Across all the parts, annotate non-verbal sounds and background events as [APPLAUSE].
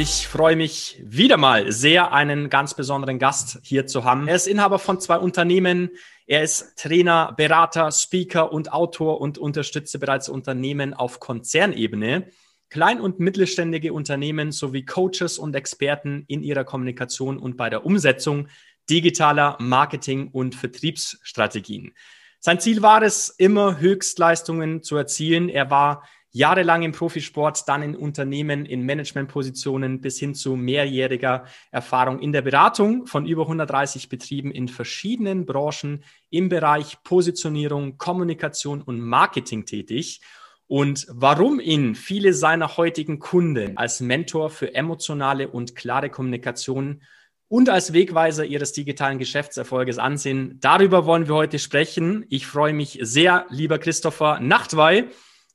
Ich freue mich wieder mal sehr, einen ganz besonderen Gast hier zu haben. Er ist Inhaber von zwei Unternehmen. Er ist Trainer, Berater, Speaker und Autor und unterstütze bereits Unternehmen auf Konzernebene, klein- und mittelständige Unternehmen sowie Coaches und Experten in ihrer Kommunikation und bei der Umsetzung digitaler Marketing- und Vertriebsstrategien. Sein Ziel war es, immer Höchstleistungen zu erzielen. Er war jahrelang im Profisport, dann in Unternehmen, in Managementpositionen bis hin zu mehrjähriger Erfahrung in der Beratung von über 130 Betrieben in verschiedenen Branchen im Bereich Positionierung, Kommunikation und Marketing tätig. Und warum ihn viele seiner heutigen Kunden als Mentor für emotionale und klare Kommunikation und als Wegweiser ihres digitalen Geschäftserfolges ansehen, darüber wollen wir heute sprechen. Ich freue mich sehr, lieber Christopher Nachtwey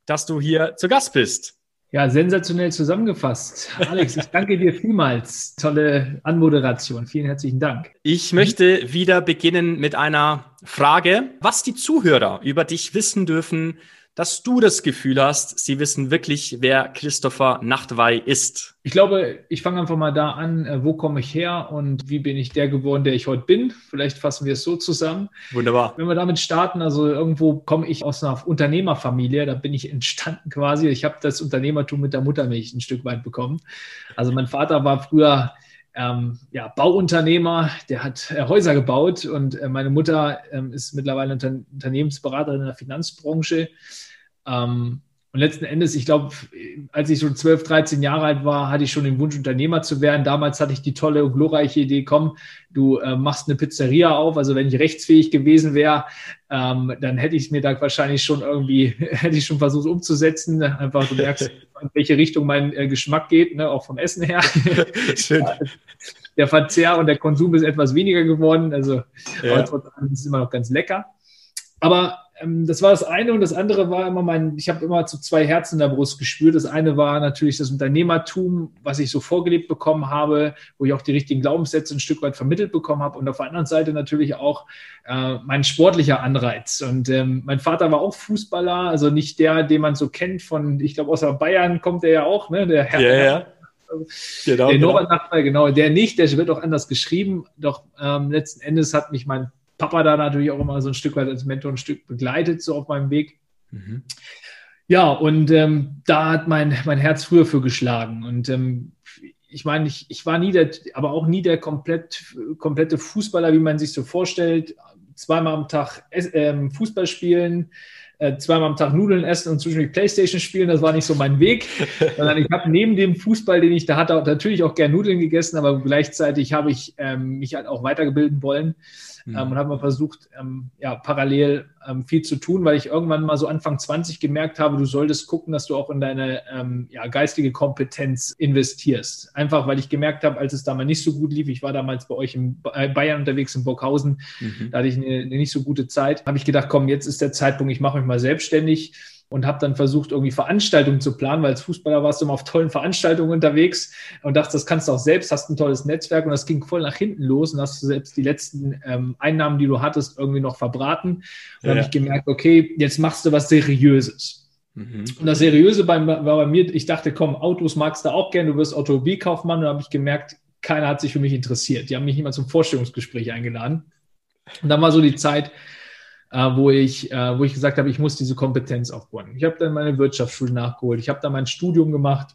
dass du hier zu Gast bist. Ja, sensationell zusammengefasst. Alex, ich danke dir vielmals. Tolle Anmoderation. Vielen herzlichen Dank. Ich möchte wieder beginnen mit einer Frage, was die Zuhörer über dich wissen dürfen, dass du das Gefühl hast, sie wissen wirklich, wer Christopher Nachtwey ist? Ich glaube, ich fange einfach mal da an, äh, wo komme ich her und wie bin ich der geworden, der ich heute bin? Vielleicht fassen wir es so zusammen. Wunderbar. Wenn wir damit starten, also irgendwo komme ich aus einer Unternehmerfamilie, da bin ich entstanden quasi. Ich habe das Unternehmertum mit der Muttermilch ein Stück weit bekommen. Also mein Vater war früher ähm, ja, Bauunternehmer, der hat äh, Häuser gebaut und äh, meine Mutter ähm, ist mittlerweile Unter Unternehmensberaterin in der Finanzbranche. Ähm, und letzten Endes, ich glaube, als ich schon 12, 13 Jahre alt war, hatte ich schon den Wunsch, Unternehmer zu werden. Damals hatte ich die tolle und glorreiche Idee, komm, du äh, machst eine Pizzeria auf. Also wenn ich rechtsfähig gewesen wäre, ähm, dann hätte ich mir da wahrscheinlich schon irgendwie, [LAUGHS] hätte ich schon versucht umzusetzen. Einfach, du merkst, [LAUGHS] in welche Richtung mein äh, Geschmack geht, ne, auch vom Essen her. [LAUGHS] Schön. Der Verzehr und der Konsum ist etwas weniger geworden. Also ja. aber trotzdem ist es immer noch ganz lecker. Aber ähm, das war das eine und das andere war immer mein, ich habe immer zu zwei Herzen in der Brust gespürt. Das eine war natürlich das Unternehmertum, was ich so vorgelebt bekommen habe, wo ich auch die richtigen Glaubenssätze ein Stück weit vermittelt bekommen habe und auf der anderen Seite natürlich auch äh, mein sportlicher Anreiz. Und ähm, mein Vater war auch Fußballer, also nicht der, den man so kennt von, ich glaube, außer Bayern kommt er ja auch, ne? Der Herr. Ja, ja. Genau, der genau. Norbert Nachbar, genau, der nicht, der wird auch anders geschrieben. Doch ähm, letzten Endes hat mich mein Papa da natürlich auch immer so ein Stück weit als Mentor ein Stück begleitet, so auf meinem Weg. Mhm. Ja, und ähm, da hat mein, mein Herz früher für geschlagen. Und ähm, ich meine, ich, ich war nie der, aber auch nie der komplett, komplette Fußballer, wie man sich so vorstellt. Zweimal am Tag äh, Fußball spielen, äh, zweimal am Tag Nudeln essen und zwischendurch Playstation spielen, das war nicht so mein Weg. [LAUGHS] Sondern ich habe neben dem Fußball, den ich da hatte, natürlich auch gern Nudeln gegessen, aber gleichzeitig habe ich ähm, mich halt auch weitergebilden wollen mhm. ähm, und habe mal versucht, ähm, ja, parallel ähm, viel zu tun, weil ich irgendwann mal so Anfang 20 gemerkt habe, du solltest gucken, dass du auch in deine ähm, ja, geistige Kompetenz investierst. Einfach, weil ich gemerkt habe, als es damals nicht so gut lief, ich war damals bei euch in Bayern unterwegs in Burghausen, mhm. da hatte ich eine, eine nicht so gute Zeit, habe ich gedacht, komm, jetzt ist der Zeitpunkt, ich mache mich mal selbstständig und habe dann versucht, irgendwie Veranstaltungen zu planen, weil als Fußballer warst du immer auf tollen Veranstaltungen unterwegs und dachte, das kannst du auch selbst, hast ein tolles Netzwerk und das ging voll nach hinten los und hast du selbst die letzten ähm, Einnahmen, die du hattest, irgendwie noch verbraten. Und ja. habe ich gemerkt, okay, jetzt machst du was Seriöses. Mhm. Und das Seriöse bei, war bei mir, ich dachte, komm, Autos magst du auch gerne, du wirst Automobilkaufmann. Und da habe ich gemerkt, keiner hat sich für mich interessiert. Die haben mich mal zum Vorstellungsgespräch eingeladen. Und dann war so die Zeit, wo, ich, äh, wo ich gesagt habe, ich muss diese Kompetenz aufbauen. Ich habe dann meine Wirtschaftsschule nachgeholt, ich habe dann mein Studium gemacht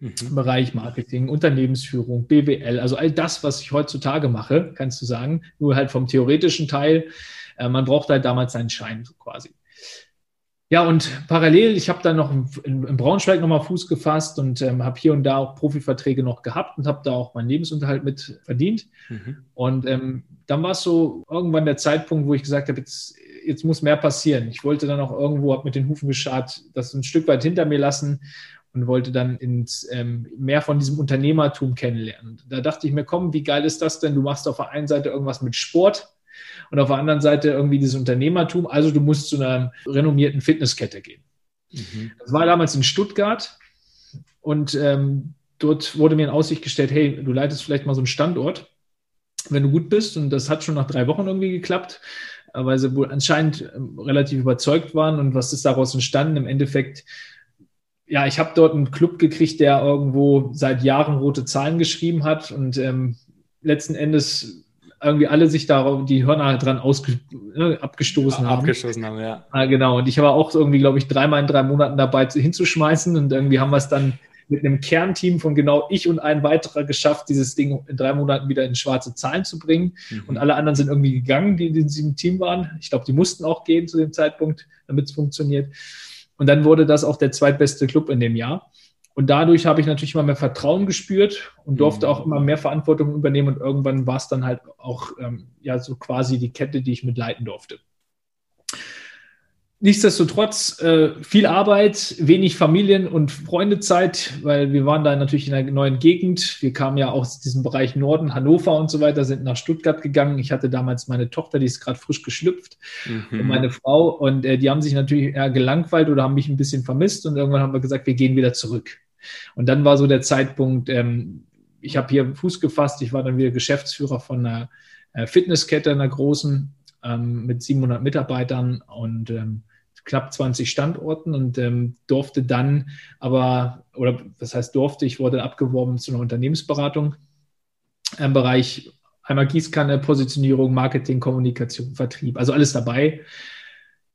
mhm. im Bereich Marketing, Unternehmensführung, BWL, also all das, was ich heutzutage mache, kannst du sagen, nur halt vom theoretischen Teil. Äh, man braucht halt damals seinen Schein quasi. Ja, und parallel, ich habe dann noch in, in Braunschweig nochmal Fuß gefasst und ähm, habe hier und da auch Profiverträge noch gehabt und habe da auch meinen Lebensunterhalt mit verdient. Mhm. Und ähm, dann war es so irgendwann der Zeitpunkt, wo ich gesagt habe, jetzt, jetzt muss mehr passieren. Ich wollte dann auch irgendwo, habe mit den Hufen geschart, das ein Stück weit hinter mir lassen und wollte dann ins, ähm, mehr von diesem Unternehmertum kennenlernen. Da dachte ich mir, komm, wie geil ist das denn? Du machst auf der einen Seite irgendwas mit Sport und auf der anderen Seite irgendwie dieses Unternehmertum. Also du musst zu einer renommierten Fitnesskette gehen. Mhm. Das war damals in Stuttgart und ähm, dort wurde mir in Aussicht gestellt, hey, du leitest vielleicht mal so einen Standort, wenn du gut bist. Und das hat schon nach drei Wochen irgendwie geklappt, weil sie wohl anscheinend ähm, relativ überzeugt waren. Und was ist daraus entstanden? Im Endeffekt ja, ich habe dort einen Club gekriegt, der irgendwo seit Jahren rote Zahlen geschrieben hat und ähm, letzten Endes irgendwie alle sich da die Hörner dran ausge, ne, abgestoßen ja, haben. Abgestoßen haben, ja. Ah, genau. Und ich war auch irgendwie, glaube ich, dreimal in drei Monaten dabei hinzuschmeißen und irgendwie haben wir es dann mit einem Kernteam von genau ich und ein weiterer geschafft, dieses Ding in drei Monaten wieder in schwarze Zahlen zu bringen. Mhm. Und alle anderen sind irgendwie gegangen, die in diesem Team waren. Ich glaube, die mussten auch gehen zu dem Zeitpunkt, damit es funktioniert. Und dann wurde das auch der zweitbeste Club in dem Jahr. Und dadurch habe ich natürlich immer mehr Vertrauen gespürt und durfte mhm. auch immer mehr Verantwortung übernehmen. Und irgendwann war es dann halt auch ähm, ja so quasi die Kette, die ich mitleiten durfte. Nichtsdestotrotz äh, viel Arbeit, wenig Familien- und Freundezeit, weil wir waren da natürlich in einer neuen Gegend. Wir kamen ja aus diesem Bereich Norden, Hannover und so weiter, sind nach Stuttgart gegangen. Ich hatte damals meine Tochter, die ist gerade frisch geschlüpft, mhm. und meine Frau. Und äh, die haben sich natürlich eher gelangweilt oder haben mich ein bisschen vermisst. Und irgendwann haben wir gesagt, wir gehen wieder zurück. Und dann war so der Zeitpunkt, ähm, ich habe hier Fuß gefasst, ich war dann wieder Geschäftsführer von einer äh, Fitnesskette, einer großen, ähm, mit 700 Mitarbeitern und ähm, knapp 20 Standorten und ähm, durfte dann aber, oder was heißt durfte, ich wurde abgeworben zu einer Unternehmensberatung im Bereich einmal Gießkanne, Positionierung, Marketing, Kommunikation, Vertrieb, also alles dabei.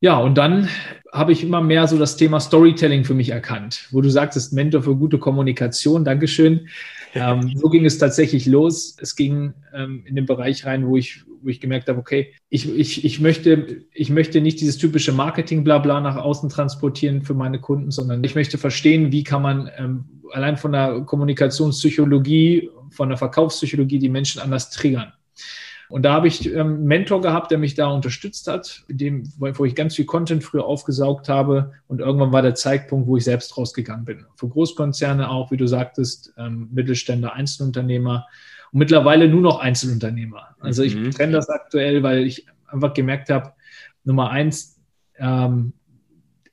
Ja, und dann habe ich immer mehr so das Thema Storytelling für mich erkannt, wo du sagtest, Mentor für gute Kommunikation, Dankeschön. Ähm, so ging es tatsächlich los. Es ging ähm, in den Bereich rein, wo ich, wo ich gemerkt habe, okay, ich, ich, ich, möchte, ich möchte nicht dieses typische Marketing-Blabla nach außen transportieren für meine Kunden, sondern ich möchte verstehen, wie kann man ähm, allein von der Kommunikationspsychologie, von der Verkaufspsychologie die Menschen anders triggern. Und da habe ich ähm, einen Mentor gehabt, der mich da unterstützt hat, dem, wo ich ganz viel Content früher aufgesaugt habe. Und irgendwann war der Zeitpunkt, wo ich selbst rausgegangen bin. Für Großkonzerne auch, wie du sagtest, ähm, Mittelständler, Einzelunternehmer und mittlerweile nur noch Einzelunternehmer. Also ich mhm. trenne das aktuell, weil ich einfach gemerkt habe, Nummer eins, ähm,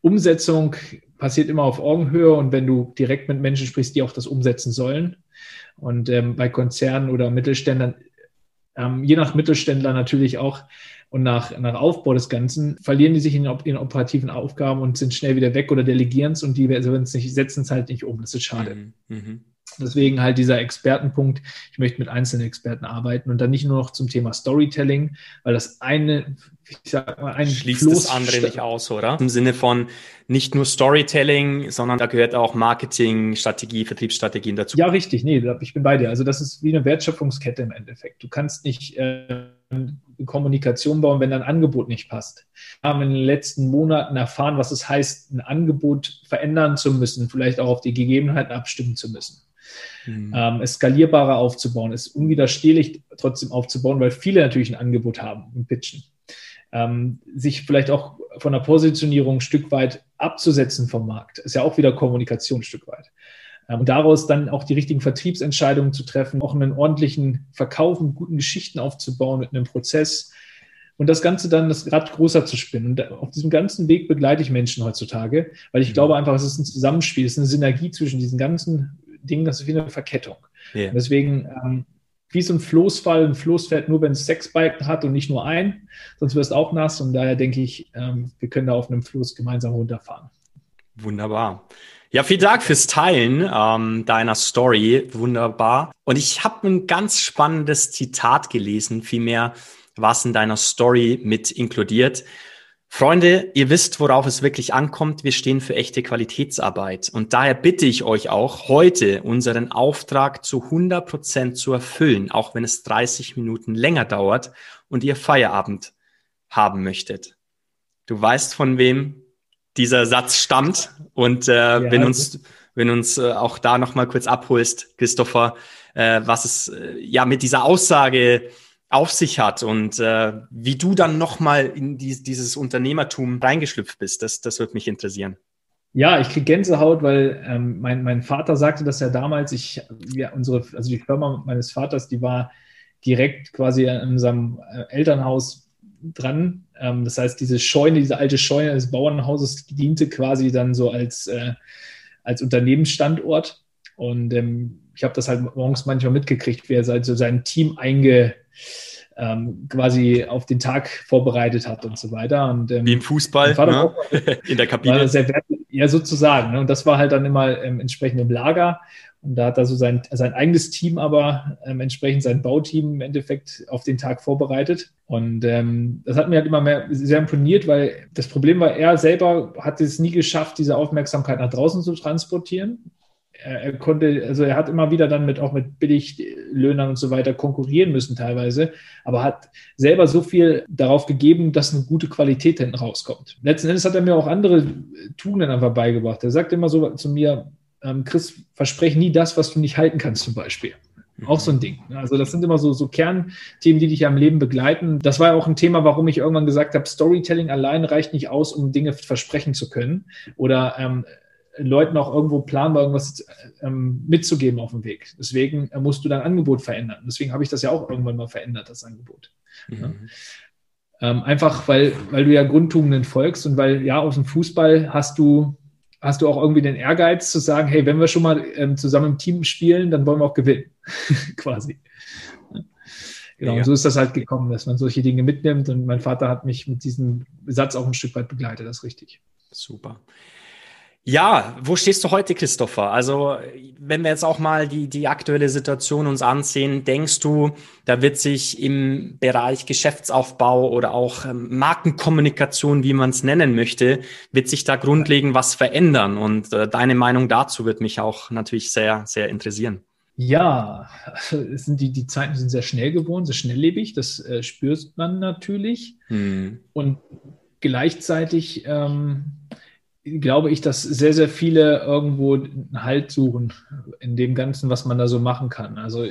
Umsetzung passiert immer auf Augenhöhe und wenn du direkt mit Menschen sprichst, die auch das umsetzen sollen. Und ähm, bei Konzernen oder Mittelständlern ähm, je nach Mittelständler natürlich auch und nach, nach Aufbau des Ganzen, verlieren die sich in den operativen Aufgaben und sind schnell wieder weg oder delegieren es und die setzen es halt nicht um. Das ist schade. Mhm. Mhm. Deswegen halt dieser Expertenpunkt, ich möchte mit einzelnen Experten arbeiten und dann nicht nur noch zum Thema Storytelling, weil das eine, ich sag mal, ein schließt Floß das andere nicht aus, oder? Im Sinne von nicht nur Storytelling, sondern da gehört auch Marketing, Strategie, Vertriebsstrategien dazu. Ja, richtig, nee, ich bin bei dir. Also das ist wie eine Wertschöpfungskette im Endeffekt. Du kannst nicht äh, Kommunikation bauen, wenn dein Angebot nicht passt. Wir haben in den letzten Monaten erfahren, was es heißt, ein Angebot verändern zu müssen, vielleicht auch auf die Gegebenheiten abstimmen zu müssen mhm. ähm, es skalierbarer aufzubauen, es unwiderstehlich trotzdem aufzubauen, weil viele natürlich ein Angebot haben und pitchen. Ähm, sich vielleicht auch von der Positionierung ein Stück weit abzusetzen vom Markt, ist ja auch wieder Kommunikation ein Stück weit. Ähm, und daraus dann auch die richtigen Vertriebsentscheidungen zu treffen, auch einen ordentlichen Verkauf mit guten Geschichten aufzubauen, mit einem Prozess, und das Ganze dann das Rad größer zu spinnen. Und auf diesem ganzen Weg begleite ich Menschen heutzutage, weil ich mhm. glaube einfach, es ist ein Zusammenspiel, es ist eine Synergie zwischen diesen ganzen Ding, das ist wie eine Verkettung. Yeah. Deswegen, ähm, wie so ein Floßfall, ein Floß fährt nur, wenn es sechs Balken hat und nicht nur ein, sonst wirst du auch nass. Und daher denke ich, ähm, wir können da auf einem Floß gemeinsam runterfahren. Wunderbar. Ja, vielen Dank fürs Teilen ähm, deiner Story. Wunderbar. Und ich habe ein ganz spannendes Zitat gelesen, vielmehr was in deiner Story mit inkludiert. Freunde, ihr wisst, worauf es wirklich ankommt. Wir stehen für echte Qualitätsarbeit. Und daher bitte ich euch auch, heute unseren Auftrag zu 100 Prozent zu erfüllen, auch wenn es 30 Minuten länger dauert und ihr Feierabend haben möchtet. Du weißt von wem dieser Satz stammt. Und äh, ja, wenn uns, wenn uns äh, auch da nochmal kurz abholst, Christopher, äh, was es äh, ja mit dieser Aussage auf sich hat und äh, wie du dann nochmal in die, dieses Unternehmertum reingeschlüpft bist, das, das würde mich interessieren. Ja, ich kriege Gänsehaut, weil ähm, mein, mein Vater sagte das ja damals. Ich, ja, unsere, also die Firma meines Vaters, die war direkt quasi in unserem äh, Elternhaus dran. Ähm, das heißt, diese Scheune, diese alte Scheune des Bauernhauses diente quasi dann so als, äh, als Unternehmensstandort. Und ähm, ich habe das halt morgens manchmal mitgekriegt, wie er so sein Team einge, ähm, quasi auf den Tag vorbereitet hat und so weiter. Und, ähm, Wie im Fußball, ne? auch, [LAUGHS] in der Kabine. Sehr, ja, sozusagen. Ne? Und das war halt dann immer ähm, entsprechend im Lager. Und da hat er so sein, sein eigenes Team aber ähm, entsprechend sein Bauteam im Endeffekt auf den Tag vorbereitet. Und ähm, das hat mir halt immer mehr sehr imponiert, weil das Problem war, er selber hat es nie geschafft, diese Aufmerksamkeit nach draußen zu transportieren er konnte, also er hat immer wieder dann mit auch mit Billiglöhnern und so weiter konkurrieren müssen teilweise, aber hat selber so viel darauf gegeben, dass eine gute Qualität hinten rauskommt. Letzten Endes hat er mir auch andere Tugenden einfach beigebracht. Er sagt immer so zu mir, ähm, Chris, versprech nie das, was du nicht halten kannst zum Beispiel. Auch so ein Ding. Also das sind immer so, so Kernthemen, die dich ja im Leben begleiten. Das war ja auch ein Thema, warum ich irgendwann gesagt habe, Storytelling allein reicht nicht aus, um Dinge versprechen zu können oder ähm, Leuten auch irgendwo planbar irgendwas ähm, mitzugeben auf dem Weg. Deswegen äh, musst du dein Angebot verändern. Deswegen habe ich das ja auch irgendwann mal verändert, das Angebot. Mhm. Ja. Ähm, einfach, weil, weil du ja Grundtugenden folgst und weil ja aus dem Fußball hast du, hast du auch irgendwie den Ehrgeiz zu sagen, hey, wenn wir schon mal ähm, zusammen im Team spielen, dann wollen wir auch gewinnen. [LAUGHS] Quasi. Genau, ja. so ist das halt gekommen, dass man solche Dinge mitnimmt. Und mein Vater hat mich mit diesem Satz auch ein Stück weit begleitet, das ist richtig. Super. Ja, wo stehst du heute, Christopher? Also, wenn wir jetzt auch mal die, die aktuelle Situation uns ansehen, denkst du, da wird sich im Bereich Geschäftsaufbau oder auch ähm, Markenkommunikation, wie man es nennen möchte, wird sich da grundlegend was verändern? Und äh, deine Meinung dazu wird mich auch natürlich sehr, sehr interessieren. Ja, also sind die, die Zeiten sind sehr schnell geworden, sehr schnelllebig, das äh, spürt man natürlich. Hm. Und gleichzeitig ähm, glaube ich, dass sehr, sehr viele irgendwo einen Halt suchen in dem Ganzen, was man da so machen kann. Also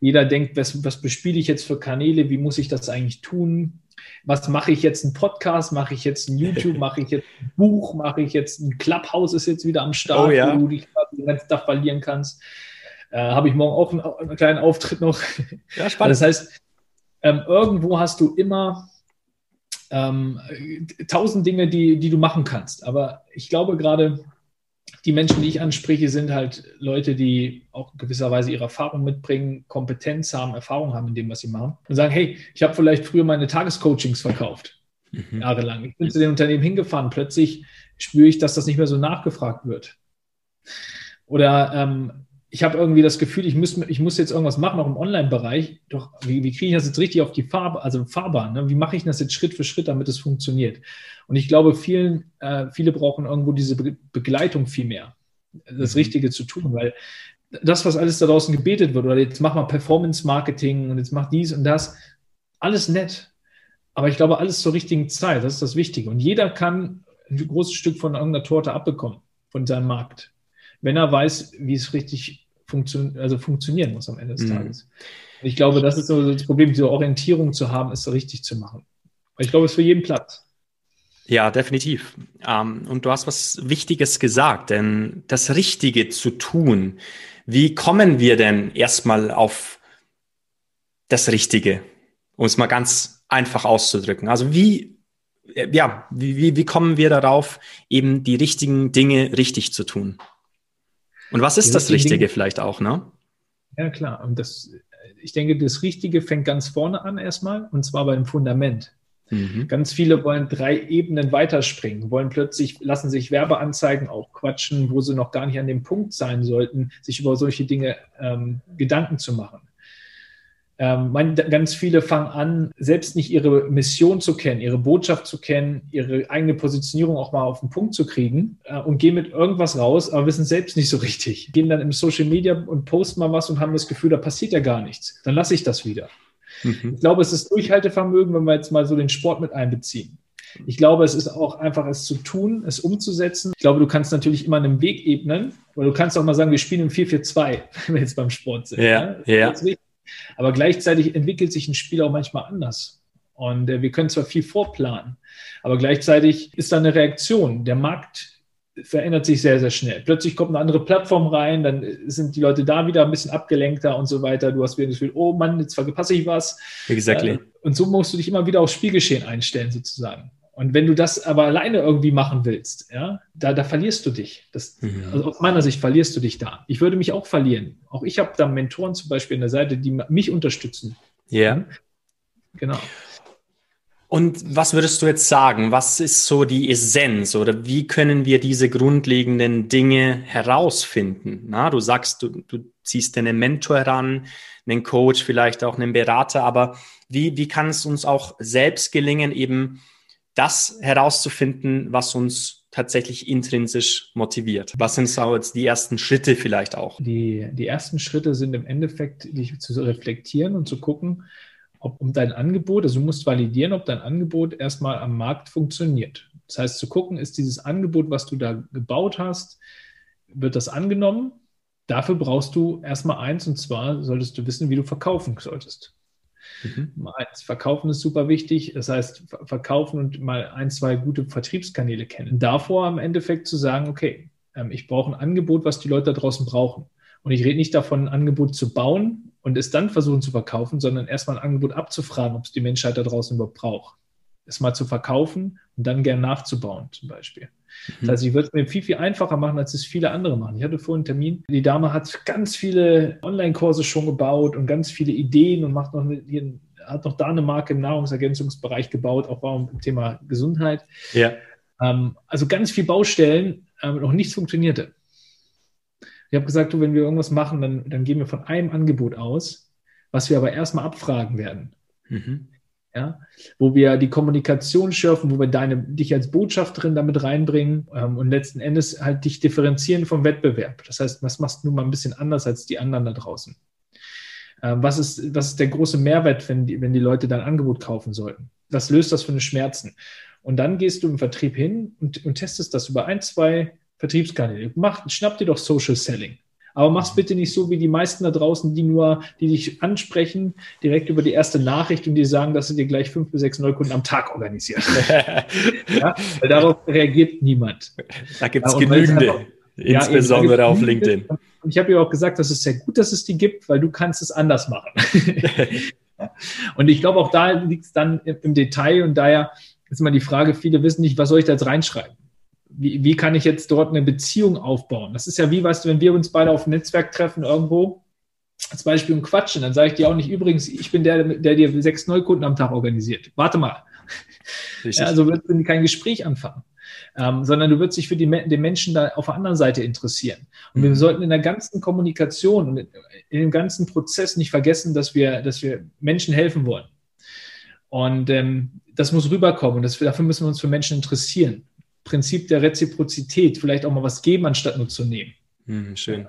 jeder denkt, was, was bespiele ich jetzt für Kanäle, wie muss ich das eigentlich tun? Was mache ich jetzt? Ein Podcast? Mache ich jetzt ein YouTube? [LAUGHS] Mache ich jetzt ein Buch? Mache ich jetzt ein Clubhouse ist jetzt wieder am Start, oh, ja. wo du dich den ganzen Tag verlieren kannst. Äh, Habe ich morgen auch einen, einen, kleinen Auftritt noch. Ja, spannend. Das heißt, ähm, irgendwo hast du immer ähm, tausend Dinge, die, die du machen kannst. Aber ich glaube gerade, die Menschen, die ich anspreche, sind halt Leute, die auch gewisserweise ihre Erfahrung mitbringen, Kompetenz haben, Erfahrung haben in dem, was sie machen. Und sagen, hey, ich habe vielleicht früher meine Tagescoachings verkauft, mhm. jahrelang. Ich bin zu den Unternehmen hingefahren, plötzlich spüre ich, dass das nicht mehr so nachgefragt wird. Oder ähm, ich habe irgendwie das Gefühl, ich muss, ich muss jetzt irgendwas machen, auch im Online-Bereich. Doch, wie, wie kriege ich das jetzt richtig auf die Farbe, also Fahrbahn? Ne? Wie mache ich das jetzt Schritt für Schritt, damit es funktioniert? Und ich glaube, vielen, äh, viele brauchen irgendwo diese Be Begleitung viel mehr, das mhm. Richtige zu tun, weil das, was alles da draußen gebetet wird, oder jetzt mach mal Performance-Marketing und jetzt mach dies und das, alles nett. Aber ich glaube, alles zur richtigen Zeit, das ist das Wichtige. Und jeder kann ein großes Stück von irgendeiner Torte abbekommen, von seinem Markt wenn er weiß, wie es richtig funktio also funktionieren muss am Ende des mhm. Tages. ich glaube, das ist so das Problem, diese Orientierung zu haben, so richtig zu machen. ich glaube, es ist für jeden Platz. Ja, definitiv. Ähm, und du hast was Wichtiges gesagt, denn das Richtige zu tun, wie kommen wir denn erstmal auf das Richtige, um es mal ganz einfach auszudrücken? Also wie, ja, wie, wie, wie kommen wir darauf, eben die richtigen Dinge richtig zu tun? Und was ist das Richtige Dinge, vielleicht auch, ne? Ja, klar. Und das, ich denke, das Richtige fängt ganz vorne an erstmal, und zwar beim Fundament. Mhm. Ganz viele wollen drei Ebenen weiterspringen, wollen plötzlich, lassen sich Werbeanzeigen auch quatschen, wo sie noch gar nicht an dem Punkt sein sollten, sich über solche Dinge ähm, Gedanken zu machen. Ähm, man, ganz viele fangen an, selbst nicht ihre Mission zu kennen, ihre Botschaft zu kennen, ihre eigene Positionierung auch mal auf den Punkt zu kriegen äh, und gehen mit irgendwas raus, aber wissen selbst nicht so richtig. Gehen dann im Social Media und posten mal was und haben das Gefühl, da passiert ja gar nichts. Dann lasse ich das wieder. Mhm. Ich glaube, es ist Durchhaltevermögen, wenn wir jetzt mal so den Sport mit einbeziehen. Ich glaube, es ist auch einfach, es zu tun, es umzusetzen. Ich glaube, du kannst natürlich immer einen Weg ebnen, weil du kannst auch mal sagen, wir spielen im 4-4-2, [LAUGHS] wenn wir jetzt beim Sport sind. Ja, ja. Aber gleichzeitig entwickelt sich ein Spiel auch manchmal anders. Und äh, wir können zwar viel vorplanen, aber gleichzeitig ist da eine Reaktion. Der Markt verändert sich sehr, sehr schnell. Plötzlich kommt eine andere Plattform rein, dann sind die Leute da wieder ein bisschen abgelenkter und so weiter. Du hast wieder das Gefühl, oh Mann, jetzt verpasse ich was. Exactly. Äh, und so musst du dich immer wieder aufs Spielgeschehen einstellen, sozusagen. Und wenn du das aber alleine irgendwie machen willst, ja, da, da verlierst du dich. Das, mhm. also aus meiner Sicht verlierst du dich da. Ich würde mich auch verlieren. Auch ich habe da Mentoren zum Beispiel an der Seite, die mich unterstützen. Ja. Yeah. Genau. Und was würdest du jetzt sagen? Was ist so die Essenz oder wie können wir diese grundlegenden Dinge herausfinden? Na, du sagst, du, du ziehst einen Mentor heran, einen Coach, vielleicht auch einen Berater, aber wie, wie kann es uns auch selbst gelingen, eben das herauszufinden, was uns tatsächlich intrinsisch motiviert? Was sind so jetzt die ersten Schritte vielleicht auch? Die, die ersten Schritte sind im Endeffekt, dich zu reflektieren und zu gucken, ob um dein Angebot, also du musst validieren, ob dein Angebot erstmal am Markt funktioniert. Das heißt, zu gucken, ist dieses Angebot, was du da gebaut hast, wird das angenommen? Dafür brauchst du erstmal eins, und zwar solltest du wissen, wie du verkaufen solltest. Mhm. Eins, verkaufen ist super wichtig. Das heißt, verkaufen und mal ein, zwei gute Vertriebskanäle kennen. Davor im Endeffekt zu sagen, okay, ähm, ich brauche ein Angebot, was die Leute da draußen brauchen. Und ich rede nicht davon, ein Angebot zu bauen und es dann versuchen zu verkaufen, sondern erstmal ein Angebot abzufragen, ob es die Menschheit da draußen überhaupt braucht. Es mal zu verkaufen und dann gern nachzubauen, zum Beispiel. Mhm. Das heißt, ich würde es mir viel, viel einfacher machen, als es viele andere machen. Ich hatte vorhin einen Termin. Die Dame hat ganz viele Online-Kurse schon gebaut und ganz viele Ideen und macht noch eine, hat noch da eine Marke im Nahrungsergänzungsbereich gebaut, auch beim Thema Gesundheit. Ja. Ähm, also ganz viele Baustellen, ähm, noch nichts funktionierte. Ich habe gesagt, du, wenn wir irgendwas machen, dann, dann gehen wir von einem Angebot aus, was wir aber erstmal abfragen werden. Mhm. Ja, wo wir die Kommunikation schürfen, wo wir deine, dich als Botschafterin damit reinbringen ähm, und letzten Endes halt dich differenzieren vom Wettbewerb. Das heißt, was machst du mal ein bisschen anders als die anderen da draußen? Ähm, was, ist, was ist der große Mehrwert, wenn die, wenn die Leute dein Angebot kaufen sollten? Was löst das für eine Schmerzen? Und dann gehst du im Vertrieb hin und, und testest das über ein, zwei Vertriebskanäle. Mach, schnapp dir doch Social Selling. Aber mach's bitte nicht so wie die meisten da draußen, die nur, die dich ansprechen, direkt über die erste Nachricht und die sagen, dass sie dir gleich fünf bis sechs Neukunden am Tag organisieren. [LAUGHS] ja, weil darauf reagiert niemand. Da gibt's ja, genügende, einfach, insbesondere ja, auf LinkedIn. Und ich habe ja auch gesagt, dass es sehr gut, dass es die gibt, weil du kannst es anders machen. [LAUGHS] und ich glaube, auch da liegt es dann im Detail und daher ist immer die Frage, viele wissen nicht, was soll ich da jetzt reinschreiben? Wie, wie kann ich jetzt dort eine Beziehung aufbauen? Das ist ja wie, weißt du, wenn wir uns beide auf ein Netzwerk treffen irgendwo, als Beispiel und quatschen, dann sage ich dir auch nicht, übrigens, ich bin der, der dir sechs Neukunden am Tag organisiert. Warte mal. Ja, also wird kein Gespräch anfangen. Ähm, sondern du wirst dich für die, den Menschen da auf der anderen Seite interessieren. Und wir mhm. sollten in der ganzen Kommunikation und in, in, dem ganzen Prozess nicht vergessen, dass wir, dass wir Menschen helfen wollen. Und ähm, das muss rüberkommen und das, dafür müssen wir uns für Menschen interessieren. Prinzip der Reziprozität, vielleicht auch mal was geben, anstatt nur zu nehmen. Mhm, schön.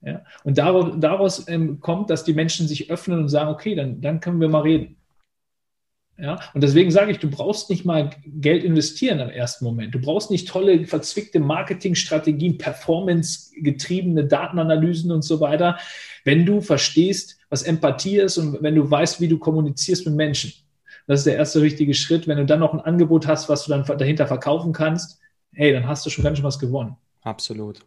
Ja, und daraus, daraus ähm, kommt, dass die Menschen sich öffnen und sagen, okay, dann, dann können wir mal reden. Ja, und deswegen sage ich, du brauchst nicht mal Geld investieren im ersten Moment. Du brauchst nicht tolle, verzwickte Marketingstrategien, performance-getriebene Datenanalysen und so weiter, wenn du verstehst, was Empathie ist und wenn du weißt, wie du kommunizierst mit Menschen. Das ist der erste richtige Schritt. Wenn du dann noch ein Angebot hast, was du dann dahinter verkaufen kannst, hey, dann hast du schon ganz schön was gewonnen. Absolut.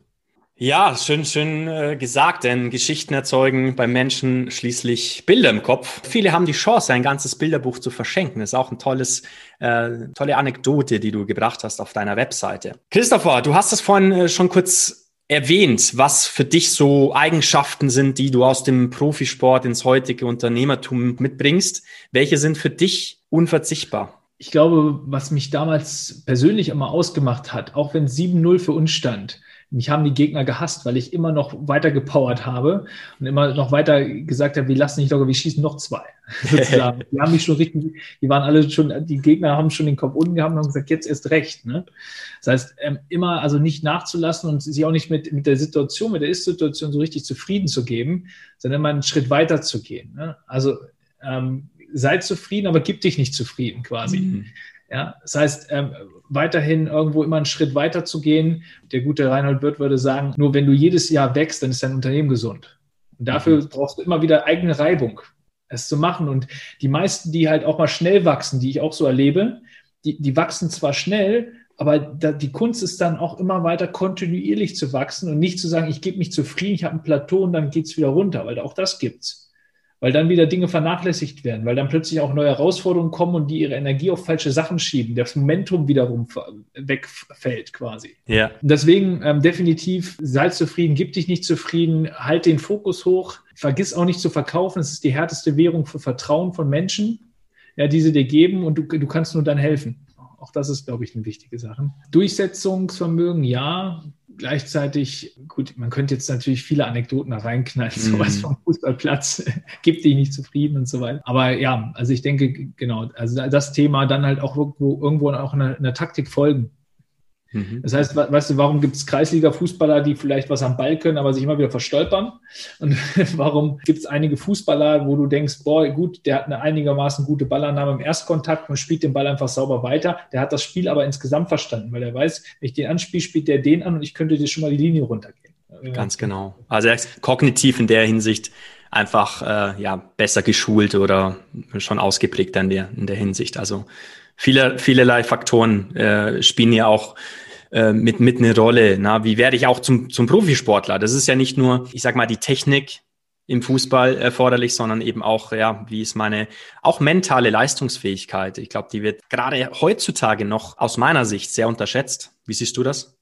Ja, schön, schön äh, gesagt, denn Geschichten erzeugen beim Menschen schließlich Bilder im Kopf. Viele haben die Chance, ein ganzes Bilderbuch zu verschenken. Das ist auch ein tolles, äh, tolle Anekdote, die du gebracht hast auf deiner Webseite. Christopher, du hast es vorhin äh, schon kurz erwähnt, was für dich so Eigenschaften sind, die du aus dem Profisport ins heutige Unternehmertum mitbringst. Welche sind für dich unverzichtbar? Ich glaube, was mich damals persönlich immer ausgemacht hat, auch wenn 7-0 für uns stand, mich haben die Gegner gehasst, weil ich immer noch weiter gepowert habe und immer noch weiter gesagt habe, wir lassen nicht locker, wir schießen noch zwei. [LAUGHS] Sozusagen. die haben mich schon richtig, die waren alle schon, die Gegner haben schon den Kopf unten gehabt und haben gesagt, jetzt erst recht. Ne? Das heißt, ähm, immer also nicht nachzulassen und sich auch nicht mit, mit der Situation, mit der Ist-Situation so richtig zufrieden zu geben, sondern immer einen Schritt weiter zu gehen. Ne? Also ähm, sei zufrieden, aber gib dich nicht zufrieden quasi. Mhm. Ja, das heißt, ähm, weiterhin irgendwo immer einen Schritt weiter zu gehen. Der gute Reinhold Wirth würde sagen, nur wenn du jedes Jahr wächst, dann ist dein Unternehmen gesund. Und dafür mhm. brauchst du immer wieder eigene Reibung, es zu machen. Und die meisten, die halt auch mal schnell wachsen, die ich auch so erlebe, die, die wachsen zwar schnell, aber da, die Kunst ist dann auch immer weiter kontinuierlich zu wachsen und nicht zu sagen, ich gebe mich zufrieden, ich habe ein Plateau und dann geht es wieder runter, weil auch das gibt's weil dann wieder Dinge vernachlässigt werden, weil dann plötzlich auch neue Herausforderungen kommen und die ihre Energie auf falsche Sachen schieben, das Momentum wiederum wegfällt quasi. Ja. Deswegen ähm, definitiv sei zufrieden, gib dich nicht zufrieden, halt den Fokus hoch, vergiss auch nicht zu verkaufen, es ist die härteste Währung für Vertrauen von Menschen, ja, die sie dir geben und du, du kannst nur dann helfen. Auch das ist, glaube ich, eine wichtige Sache. Durchsetzungsvermögen, ja. Gleichzeitig, gut, man könnte jetzt natürlich viele Anekdoten da reinknallen, [LAUGHS] mhm. sowas vom Fußballplatz, [LAUGHS] gibt dich nicht zufrieden und so weiter. Aber ja, also ich denke, genau, also das Thema dann halt auch irgendwo, irgendwo auch in der Taktik folgen. Mhm. Das heißt, weißt du, warum gibt es Kreisliga-Fußballer, die vielleicht was am Ball können, aber sich immer wieder verstolpern? [LAUGHS] Und warum gibt es einige Fußballer, wo du denkst, boah, gut, der hat eine einigermaßen gute Ballannahme im Erstkontakt und spielt den Ball einfach sauber weiter. Der hat das Spiel aber insgesamt verstanden, weil er weiß, wenn ich den anspiele, spielt der den an und ich könnte dir schon mal die Linie runtergehen. Ganz genau. Also er ist kognitiv in der Hinsicht einfach äh, ja, besser geschult oder schon ausgeprägt in der, in der Hinsicht. Also viele, vielerlei Faktoren äh, spielen ja auch äh, mit, mit eine Rolle. Na? Wie werde ich auch zum, zum Profisportler? Das ist ja nicht nur, ich sag mal, die Technik im Fußball erforderlich, sondern eben auch, ja, wie ist meine auch mentale Leistungsfähigkeit? Ich glaube, die wird gerade heutzutage noch aus meiner Sicht sehr unterschätzt. Wie siehst du das?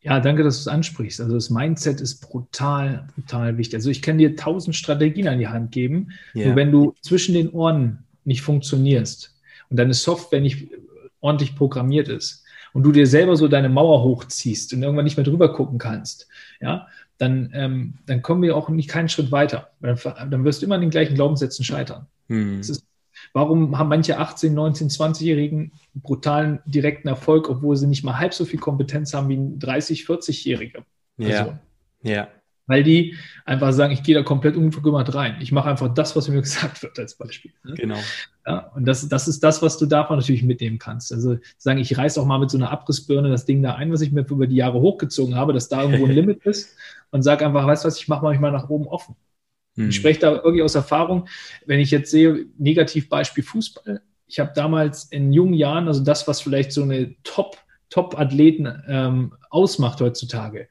Ja, danke, dass du es ansprichst. Also das Mindset ist brutal, brutal wichtig. Also ich kann dir tausend Strategien an die Hand geben. Yeah. Nur wenn du zwischen den Ohren nicht funktionierst und deine Software nicht ordentlich programmiert ist, und du dir selber so deine Mauer hochziehst und irgendwann nicht mehr drüber gucken kannst, ja, dann, ähm, dann kommen wir auch nicht keinen Schritt weiter. Dann, dann wirst du immer an den gleichen Glaubenssätzen scheitern. Hm. Ist, warum haben manche 18, 19, 20-Jährigen brutalen, direkten Erfolg, obwohl sie nicht mal halb so viel Kompetenz haben wie ein 30, 40-Jährige? Ja. Ja weil die einfach sagen, ich gehe da komplett unverkümmert rein. Ich mache einfach das, was mir [LAUGHS] gesagt wird, als Beispiel. Ne? Genau. Ja, und das, das ist das, was du davon natürlich mitnehmen kannst. Also sagen, ich reiß auch mal mit so einer Abrissbirne das Ding da ein, was ich mir über die Jahre hochgezogen habe, dass da irgendwo ein [LAUGHS] Limit ist und sag einfach, weißt du was, ich mache manchmal nach oben offen. Hm. Ich spreche da irgendwie aus Erfahrung, wenn ich jetzt sehe, Negativbeispiel Fußball. Ich habe damals in jungen Jahren, also das, was vielleicht so eine Top- Top-Athleten ähm, ausmacht heutzutage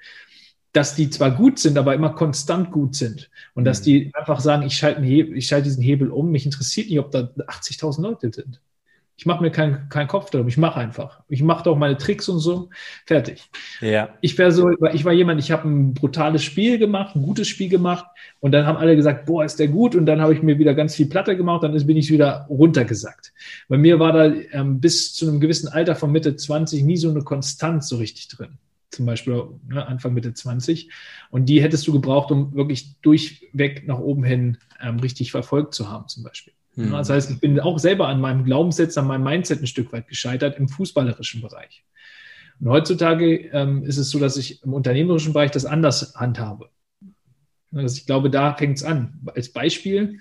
dass die zwar gut sind, aber immer konstant gut sind. Und dass mhm. die einfach sagen, ich schalte, ich schalte diesen Hebel um, mich interessiert nicht, ob da 80.000 Leute sind. Ich mache mir keinen kein Kopf darum, ich mache einfach. Ich mache doch meine Tricks und so, fertig. Ja. Ich so, ich war jemand, ich habe ein brutales Spiel gemacht, ein gutes Spiel gemacht und dann haben alle gesagt, boah, ist der gut und dann habe ich mir wieder ganz viel Platte gemacht, dann bin ich wieder runtergesackt. Bei mir war da ähm, bis zu einem gewissen Alter von Mitte 20 nie so eine Konstanz so richtig drin zum Beispiel ne, Anfang Mitte 20. Und die hättest du gebraucht, um wirklich durchweg nach oben hin ähm, richtig verfolgt zu haben, zum Beispiel. Mhm. Das heißt, ich bin auch selber an meinem Glaubenssatz, an meinem Mindset ein Stück weit gescheitert im fußballerischen Bereich. Und heutzutage ähm, ist es so, dass ich im unternehmerischen Bereich das anders handhabe. Also ich glaube, da fängt es an. Als Beispiel,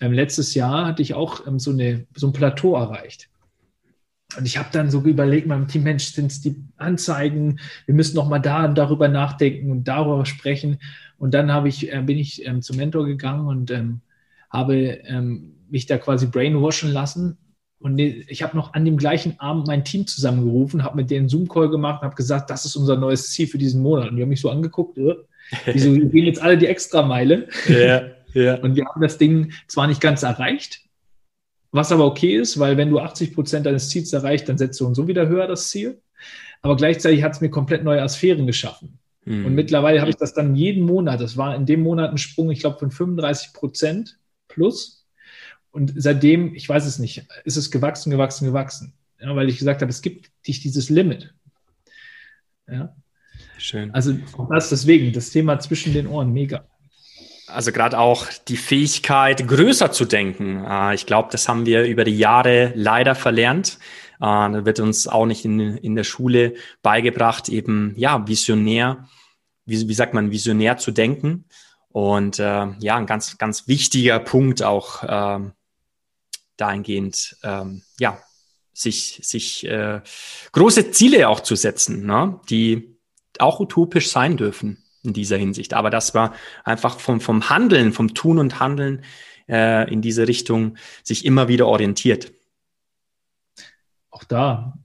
ähm, letztes Jahr hatte ich auch ähm, so, eine, so ein Plateau erreicht. Und ich habe dann so überlegt, meinem Team, Mensch, sind es die Anzeigen? Wir müssen noch mal da darüber nachdenken und darüber sprechen. Und dann habe ich, äh, bin ich ähm, zum Mentor gegangen und ähm, habe ähm, mich da quasi brainwashen lassen. Und ich habe noch an dem gleichen Abend mein Team zusammengerufen, habe mit denen Zoom-Call gemacht und habe gesagt, das ist unser neues Ziel für diesen Monat. Und die haben mich so angeguckt, äh, wieso [LAUGHS] gehen jetzt alle die Extrameile? Ja, ja. Und wir haben das Ding zwar nicht ganz erreicht, was aber okay ist, weil wenn du 80 Prozent deines Ziels erreicht, dann setzt du und so wieder höher das Ziel. Aber gleichzeitig hat es mir komplett neue Sphären geschaffen. Mhm. Und mittlerweile habe ich das dann jeden Monat, das war in dem Monat ein Sprung, ich glaube, von 35 Prozent plus. Und seitdem, ich weiß es nicht, ist es gewachsen, gewachsen, gewachsen. Ja, weil ich gesagt habe, es gibt nicht dieses Limit. Ja. Schön. Also das deswegen, das Thema zwischen den Ohren, mega. Also gerade auch die Fähigkeit, größer zu denken. Äh, ich glaube, das haben wir über die Jahre leider verlernt. Äh, da wird uns auch nicht in, in der Schule beigebracht, eben ja visionär, wie, wie sagt man, visionär zu denken. Und äh, ja, ein ganz, ganz wichtiger Punkt auch äh, dahingehend, ähm, ja, sich, sich äh, große Ziele auch zu setzen, ne? die auch utopisch sein dürfen in dieser Hinsicht. Aber das war einfach vom, vom Handeln, vom Tun und Handeln äh, in diese Richtung sich immer wieder orientiert. Auch da,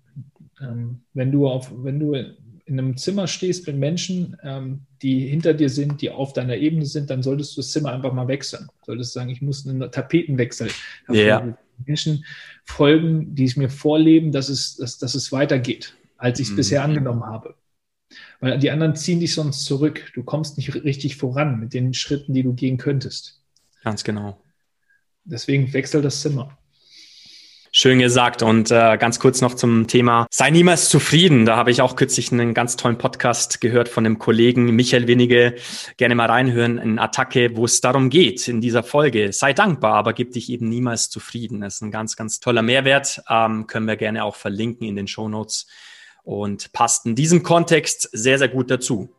ähm, wenn du auf, wenn du in einem Zimmer stehst mit Menschen, ähm, die hinter dir sind, die auf deiner Ebene sind, dann solltest du das Zimmer einfach mal wechseln. Solltest sagen, ich muss einen Tapetenwechsel. Ja. Menschen folgen, die es mir vorleben, dass es, dass, dass es weitergeht, als ich es mhm. bisher angenommen habe. Weil die anderen ziehen dich sonst zurück. Du kommst nicht richtig voran mit den Schritten, die du gehen könntest. Ganz genau. Deswegen wechsel das Zimmer. Schön gesagt. Und äh, ganz kurz noch zum Thema Sei niemals zufrieden. Da habe ich auch kürzlich einen ganz tollen Podcast gehört von dem Kollegen Michael Winige. Gerne mal reinhören in Attacke, wo es darum geht in dieser Folge. Sei dankbar, aber gib dich eben niemals zufrieden. Das ist ein ganz, ganz toller Mehrwert. Ähm, können wir gerne auch verlinken in den Show Notes und passt in diesem Kontext sehr, sehr gut dazu.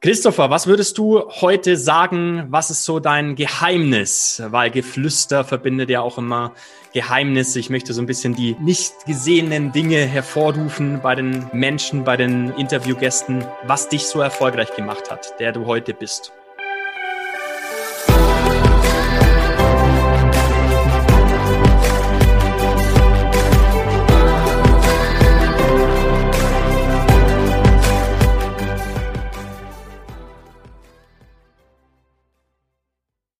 Christopher, was würdest du heute sagen? Was ist so dein Geheimnis? Weil Geflüster verbindet ja auch immer Geheimnisse. Ich möchte so ein bisschen die nicht gesehenen Dinge hervorrufen bei den Menschen, bei den Interviewgästen, was dich so erfolgreich gemacht hat, der du heute bist.